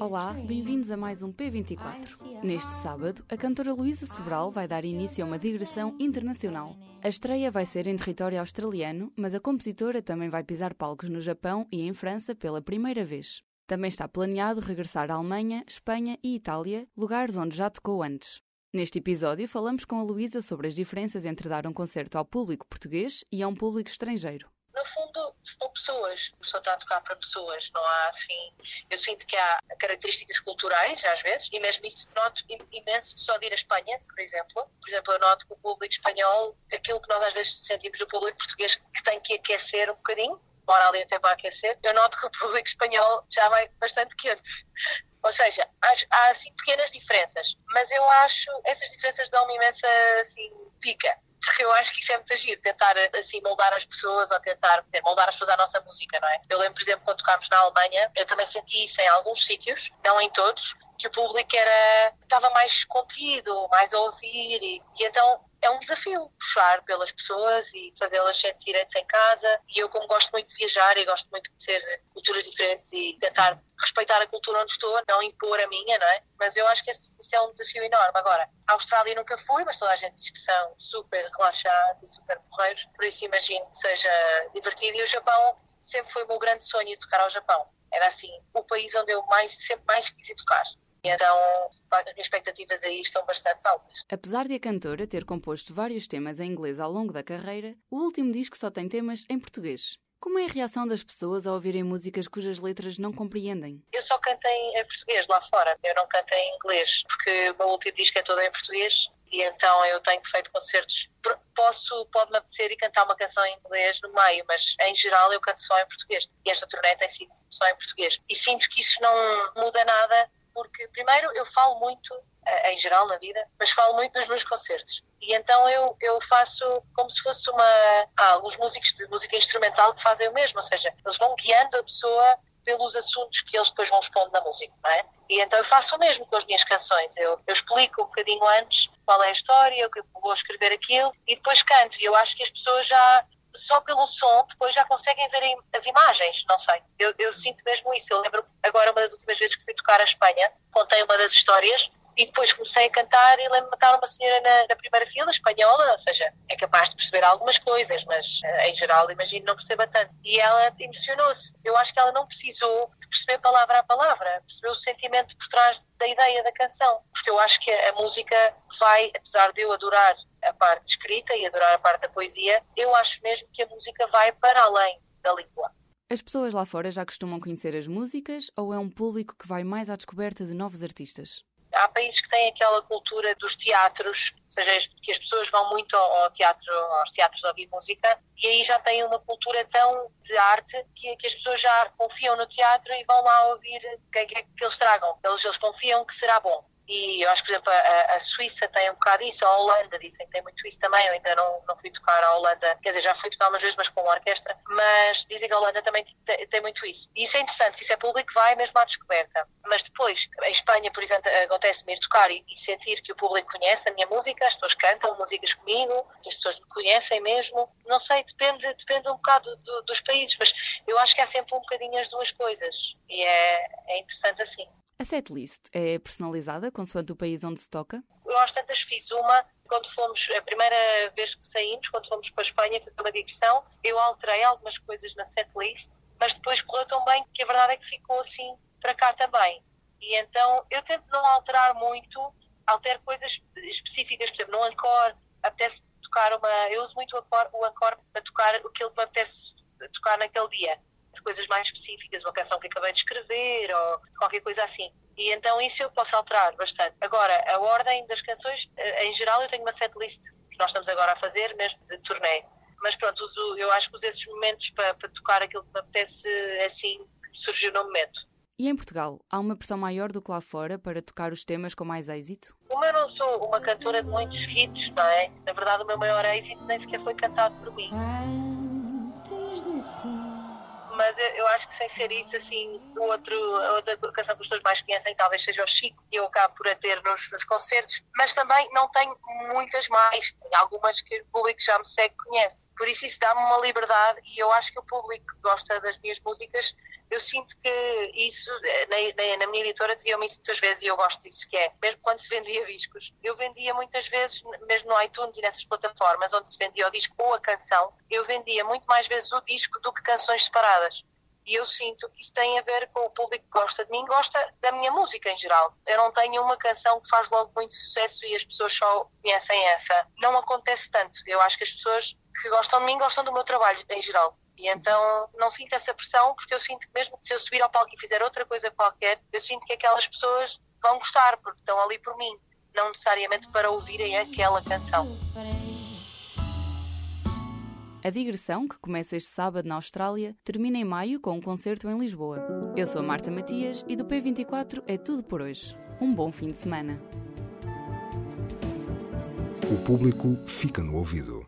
Olá, bem-vindos a mais um P24. Neste sábado, a cantora Luísa Sobral vai dar início a uma digressão internacional. A estreia vai ser em território australiano, mas a compositora também vai pisar palcos no Japão e em França pela primeira vez. Também está planeado regressar à Alemanha, Espanha e Itália, lugares onde já tocou antes. Neste episódio, falamos com a Luísa sobre as diferenças entre dar um concerto ao público português e a um público estrangeiro no fundo, são pessoas. A pessoa está a tocar para pessoas. Não há assim. Eu sinto que há características culturais, às vezes, e mesmo isso noto imenso só de ir à Espanha, por exemplo. Por exemplo, eu noto que o público espanhol, aquilo que nós às vezes sentimos do público português, que tem que aquecer um bocadinho, mora ali até para aquecer, eu noto que o público espanhol já vai bastante quente. Ou seja, há, há assim pequenas diferenças, mas eu acho essas diferenças dão uma imensa assim, pica porque eu acho que isso é muito agir, tentar assim moldar as pessoas ou tentar moldar as pessoas à nossa música, não é? Eu lembro, por exemplo, quando tocámos na Alemanha, eu também senti isso em alguns sítios, não em todos, que o público era estava mais contido, mais a ouvir e, e então é um desafio puxar pelas pessoas e fazê-las sentirem-se em casa. E eu, como gosto muito de viajar e gosto muito de ter culturas diferentes e tentar respeitar a cultura onde estou, não impor a minha, não é? Mas eu acho que esse, esse é um desafio enorme. Agora, a Austrália nunca fui, mas toda a gente diz que são super relaxados e super porreiros, por isso imagino que seja divertido. E o Japão sempre foi o meu grande sonho tocar ao Japão. Era assim, o país onde eu mais, sempre mais quis tocar. Então, as expectativas aí estão bastante altas. Apesar de a cantora ter composto vários temas em inglês ao longo da carreira, o último disco só tem temas em português. Como é a reação das pessoas ao ouvirem músicas cujas letras não compreendem? Eu só canto em português lá fora, eu não canto em inglês, porque o meu último disco é todo em português e então eu tenho feito concertos. Posso, pode-me apetecer e cantar uma canção em inglês no meio, mas em geral eu canto só em português. E esta turnê tem sido só em português. E sinto que isso não muda nada porque primeiro eu falo muito, eh, em geral na vida, mas falo muito dos meus concertos. E então eu, eu faço como se fosse uma. Há alguns músicos de música instrumental que fazem o mesmo, ou seja, eles vão guiando a pessoa pelos assuntos que eles depois vão expondo na música, não é? E então eu faço o mesmo com as minhas canções. Eu, eu explico um bocadinho antes qual é a história, eu vou escrever aquilo e depois canto. E eu acho que as pessoas já só pelo som depois já conseguem ver as imagens, não sei. Eu, eu sinto mesmo isso. Eu lembro agora, uma das últimas vezes que fui tocar a Espanha, contei uma das histórias e depois comecei a cantar e lembro-me de estar uma senhora na, na, primeira fila, espanhola, ou seja, é capaz de perceber algumas coisas, mas eh, em geral imagino não perceba tanto. E ela emocionou-se. Eu acho que ela não precisou de perceber palavra a palavra, percebeu o sentimento por trás da ideia da canção. Porque eu acho que a música vai, apesar de eu adorar a parte escrita e adorar a parte da poesia, eu acho mesmo que a música vai para além da língua. As pessoas lá fora já costumam conhecer as músicas ou é um público que vai mais à descoberta de novos artistas? Há países que têm aquela cultura dos teatros, ou seja, que as pessoas vão muito ao teatro, aos teatros ouvir música, e aí já têm uma cultura tão de arte que, que as pessoas já confiam no teatro e vão lá ouvir o que é que eles tragam. Eles, eles confiam que será bom. E eu acho que, por exemplo, a, a, Suíça tem um bocado isso, a Holanda dizem que tem muito isso também. Eu ainda não, não fui tocar a Holanda, quer dizer, já fui tocar umas vezes, mas com uma orquestra. Mas dizem que a Holanda também tem, tem muito isso. E isso é interessante, que isso é público vai mesmo à descoberta. Mas depois, em Espanha, por exemplo, acontece-me ir tocar e, e, sentir que o público conhece a minha música, as pessoas cantam músicas comigo, as pessoas me conhecem mesmo. Não sei, depende, depende um bocado do, dos países, mas eu acho que há sempre um bocadinho as duas coisas. E é, é interessante assim. A setlist é personalizada consoante o país onde se toca? Eu às tantas fiz uma quando fomos, a primeira vez que saímos, quando fomos para a Espanha fazer uma digressão, eu alterei algumas coisas na setlist, mas depois correu tão bem que a verdade é que ficou assim para cá também. E então eu tento não alterar muito, altero coisas específicas, por exemplo, no encore, apetece tocar uma. Eu uso muito o encore, o para tocar aquilo que me apetece tocar naquele dia de coisas mais específicas, uma canção que acabei de escrever ou qualquer coisa assim. E então isso eu posso alterar bastante. Agora, a ordem das canções, eh, em geral, eu tenho uma setlist que nós estamos agora a fazer, mesmo de turnê. Mas pronto, uso, eu acho que uso esses momentos para, para tocar aquilo que me apetece assim, surgiu no momento. E em Portugal, há uma pressão maior do que lá fora para tocar os temas com mais êxito? Como eu não sou uma cantora de muitos hits, não é? Na verdade, o meu maior êxito nem sequer foi cantado por mim mas eu, eu, acho que sem ser isso, assim, o outro, a outra canção que as pessoas mais conhecem talvez seja o Chico, e eu acabo por a ter nos, nos concertos, mas também não tenho muitas mais, tenho algumas que o público já me segue conhece. Por isso isso dá-me uma liberdade e eu acho que o público gosta das minhas músicas. Eu sinto que isso, na, na, na minha editora diziam-me isso muitas vezes e eu gosto disso, que é, mesmo quando se vendia discos, eu vendia muitas vezes, mesmo no iTunes e nessas plataformas onde se vendia o disco ou a canção, eu vendia muito mais vezes o disco do que canções separadas. E eu sinto que isso tem a ver com o público que gosta de mim, gosta da minha música em geral. Eu não tenho uma canção que faz logo muito sucesso e as pessoas só conhecem essa. Não acontece tanto. Eu acho que as pessoas que gostam de mim gostam do meu trabalho em geral. E então não sinto essa pressão, porque eu sinto que mesmo que se eu subir ao palco e fizer outra coisa qualquer, eu sinto que aquelas pessoas vão gostar, porque estão ali por mim, não necessariamente para ouvirem aquela canção. A digressão, que começa este sábado na Austrália, termina em maio com um concerto em Lisboa. Eu sou a Marta Matias e do P24 é tudo por hoje. Um bom fim de semana. O público fica no ouvido.